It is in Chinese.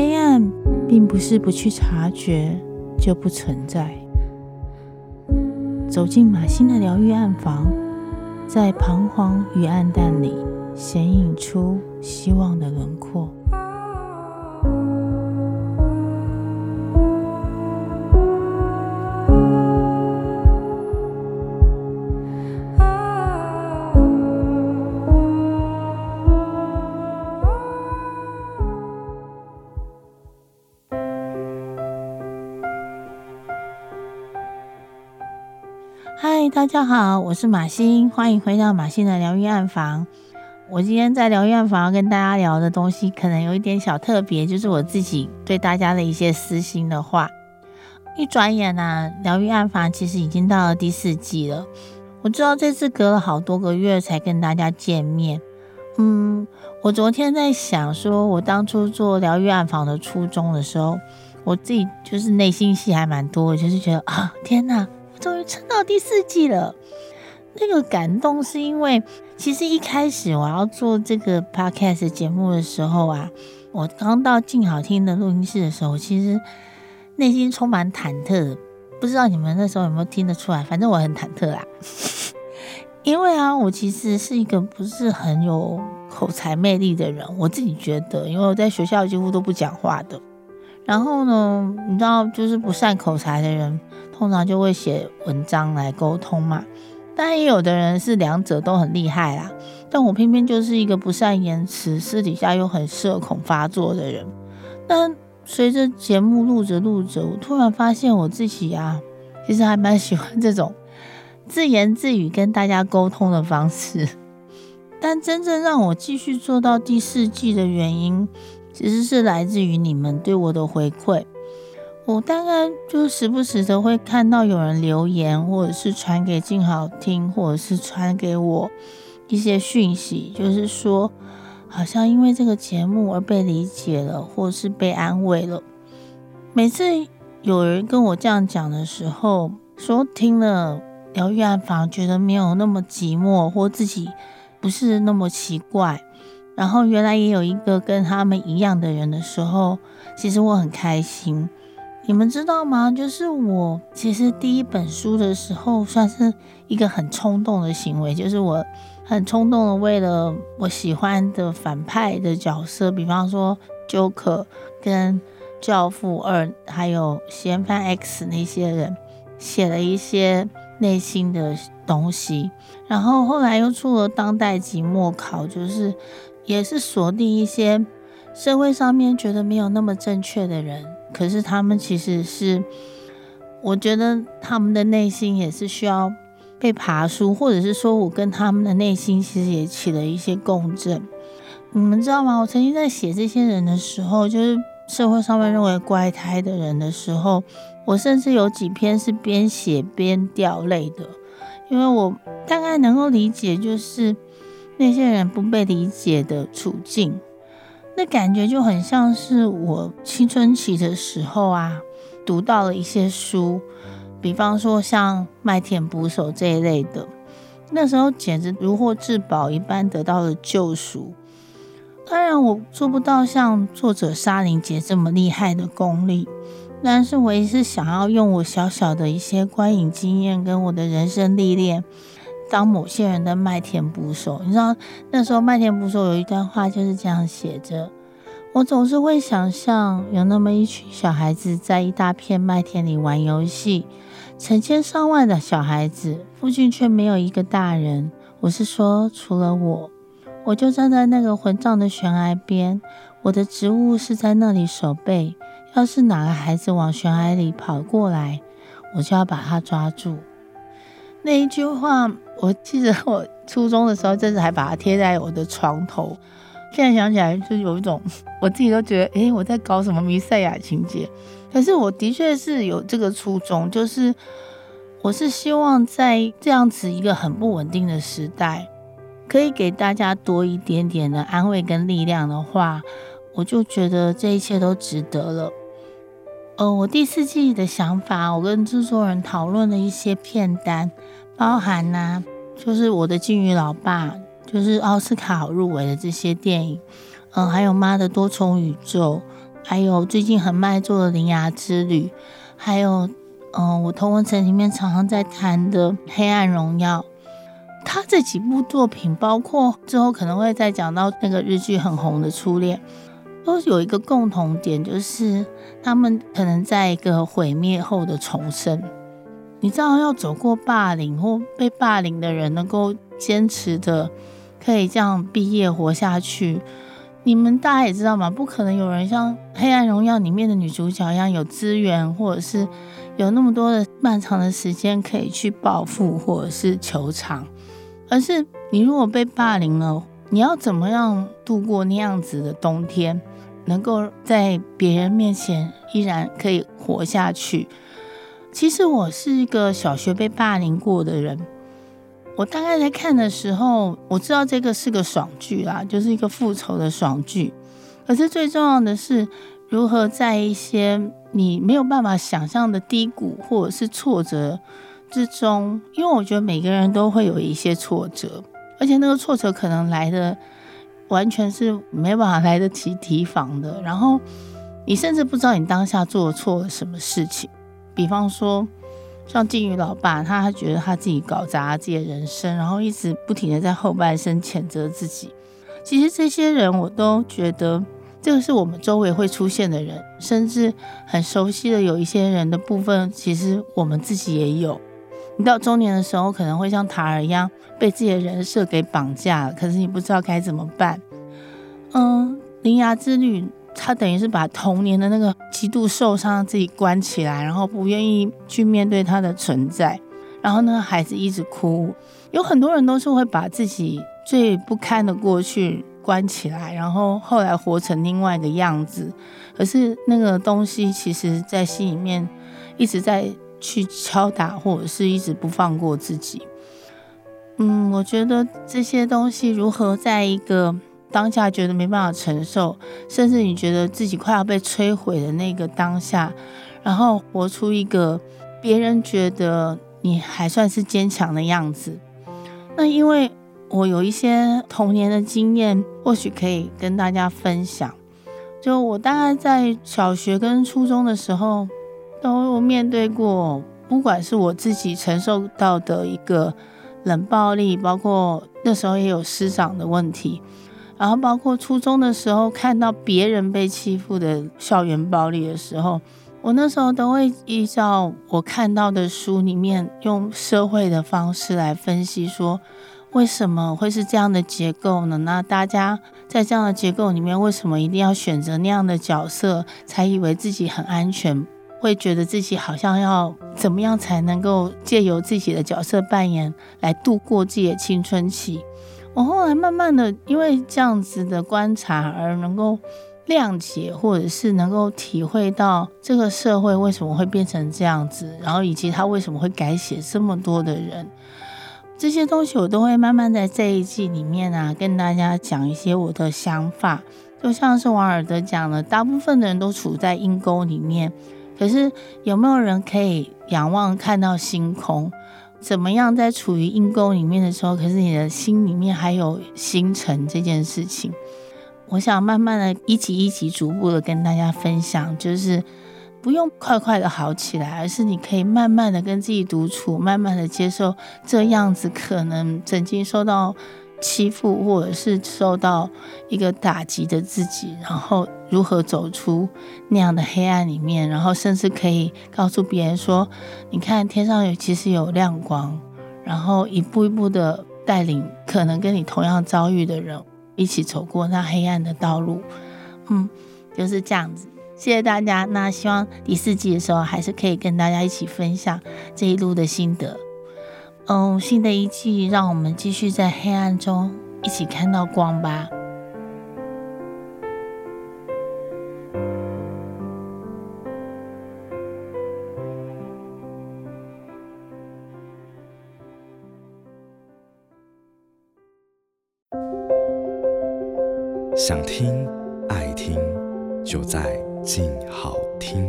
黑暗并不是不去察觉就不存在。走进马欣的疗愈暗房，在彷徨与暗淡里显影出希望的轮廓。嗨，大家好，我是马欣，欢迎回到马欣的疗愈暗房。我今天在疗愈暗房跟大家聊的东西，可能有一点小特别，就是我自己对大家的一些私心的话。一转眼啊，疗愈暗房其实已经到了第四季了。我知道这次隔了好多个月才跟大家见面。嗯，我昨天在想，说我当初做疗愈暗房的初衷的时候，我自己就是内心戏还蛮多，就是觉得啊，天哪！终于撑到第四季了，那个感动是因为，其实一开始我要做这个 podcast 节目的时候啊，我刚到静好听的录音室的时候，其实内心充满忐忑，不知道你们那时候有没有听得出来？反正我很忐忑啦，因为啊，我其实是一个不是很有口才魅力的人，我自己觉得，因为我在学校几乎都不讲话的。然后呢，你知道，就是不善口才的人，通常就会写文章来沟通嘛。但也有的人是两者都很厉害啦。但我偏偏就是一个不善言辞，私底下又很社恐发作的人。但随着节目录着录着，我突然发现我自己啊，其实还蛮喜欢这种自言自语跟大家沟通的方式。但真正让我继续做到第四季的原因，其实是来自于你们对我的回馈，我大概就时不时的会看到有人留言，或者是传给静好听，或者是传给我一些讯息，就是说好像因为这个节目而被理解了，或是被安慰了。每次有人跟我这样讲的时候，说听了疗愈暗房，觉得没有那么寂寞，或自己不是那么奇怪。然后原来也有一个跟他们一样的人的时候，其实我很开心。你们知道吗？就是我其实第一本书的时候，算是一个很冲动的行为，就是我很冲动的为了我喜欢的反派的角色，比方说 Joker 跟教父二，还有嫌犯 X 那些人，写了一些内心的东西。然后后来又出了当代即墨考，就是。也是锁定一些社会上面觉得没有那么正确的人，可是他们其实是，我觉得他们的内心也是需要被爬梳，或者是说我跟他们的内心其实也起了一些共振。你们知道吗？我曾经在写这些人的时候，就是社会上面认为怪胎的人的时候，我甚至有几篇是边写边掉泪的，因为我大概能够理解，就是。那些人不被理解的处境，那感觉就很像是我青春期的时候啊，读到了一些书，比方说像《麦田捕手》这一类的，那时候简直如获至宝一般得到了救赎。当然，我做不到像作者沙林杰这么厉害的功力，但是我也是想要用我小小的一些观影经验跟我的人生历练。当某些人的麦田捕手，你知道那时候麦田捕手有一段话就是这样写着：我总是会想象有那么一群小孩子在一大片麦田里玩游戏，成千上万的小孩子，附近却没有一个大人。我是说，除了我，我就站在那个混账的悬崖边，我的职务是在那里守备。要是哪个孩子往悬崖里跑过来，我就要把他抓住。那一句话。我记得我初中的时候，甚至还把它贴在我的床头。现在想起来，就有一种我自己都觉得，诶，我在搞什么弥赛亚情节？可是我的确是有这个初衷，就是我是希望在这样子一个很不稳定的时代，可以给大家多一点点的安慰跟力量的话，我就觉得这一切都值得了。呃，我第四季的想法，我跟制作人讨论了一些片单。包含呐、啊，就是我的金鱼老爸，就是奥斯卡入围的这些电影，嗯，还有妈的多重宇宙，还有最近很卖座的《铃芽之旅》，还有嗯、我同文层里面常常在谈的《黑暗荣耀》。他这几部作品，包括之后可能会再讲到那个日剧很红的《初恋》，都有一个共同点，就是他们可能在一个毁灭后的重生。你知道，要走过霸凌或被霸凌的人，能够坚持的可以这样毕业活下去，你们大家也知道嘛，不可能有人像《黑暗荣耀》里面的女主角一样有资源，或者是有那么多的漫长的时间可以去报复或者是求偿。而是你如果被霸凌了，你要怎么样度过那样子的冬天，能够在别人面前依然可以活下去？其实我是一个小学被霸凌过的人，我大概在看的时候，我知道这个是个爽剧啦，就是一个复仇的爽剧。可是最重要的是，如何在一些你没有办法想象的低谷或者是挫折。之中，因为我觉得每个人都会有一些挫折，而且那个挫折可能来的完全是没办法来得及提防的。然后你甚至不知道你当下做错了什么事情。比方说，像金鱼老爸，他觉得他自己搞砸了自己的人生，然后一直不停的在后半生谴责自己。其实这些人，我都觉得这个是我们周围会出现的人，甚至很熟悉的有一些人的部分，其实我们自己也有。你到中年的时候，可能会像塔尔一样被自己的人设给绑架了，可是你不知道该怎么办。嗯，铃芽之旅，他等于是把童年的那个极度受伤自己关起来，然后不愿意去面对他的存在，然后那个孩子一直哭。有很多人都是会把自己最不堪的过去关起来，然后后来活成另外一个样子。可是那个东西，其实在心里面一直在。去敲打，或者是一直不放过自己。嗯，我觉得这些东西如何在一个当下觉得没办法承受，甚至你觉得自己快要被摧毁的那个当下，然后活出一个别人觉得你还算是坚强的样子。那因为我有一些童年的经验，或许可以跟大家分享。就我大概在小学跟初中的时候。都面对过，不管是我自己承受到的一个冷暴力，包括那时候也有师长的问题，然后包括初中的时候看到别人被欺负的校园暴力的时候，我那时候都会依照我看到的书里面，用社会的方式来分析，说为什么会是这样的结构呢？那大家在这样的结构里面，为什么一定要选择那样的角色，才以为自己很安全？会觉得自己好像要怎么样才能够借由自己的角色扮演来度过自己的青春期。我后来慢慢的因为这样子的观察而能够谅解，或者是能够体会到这个社会为什么会变成这样子，然后以及他为什么会改写这么多的人，这些东西我都会慢慢在这一季里面啊跟大家讲一些我的想法。就像是王尔德讲的，大部分的人都处在阴沟里面。可是有没有人可以仰望看到星空？怎么样在处于阴沟里面的时候，可是你的心里面还有星辰这件事情？我想慢慢的一集一集逐步的跟大家分享，就是不用快快的好起来，而是你可以慢慢的跟自己独处，慢慢的接受这样子可能曾经受到。欺负或者是受到一个打击的自己，然后如何走出那样的黑暗里面，然后甚至可以告诉别人说：“你看，天上有其实有亮光。”然后一步一步的带领可能跟你同样遭遇的人一起走过那黑暗的道路。嗯，就是这样子。谢谢大家。那希望第四季的时候还是可以跟大家一起分享这一路的心得。嗯，新的一季，让我们继续在黑暗中一起看到光吧。想听、爱听，就在静好听。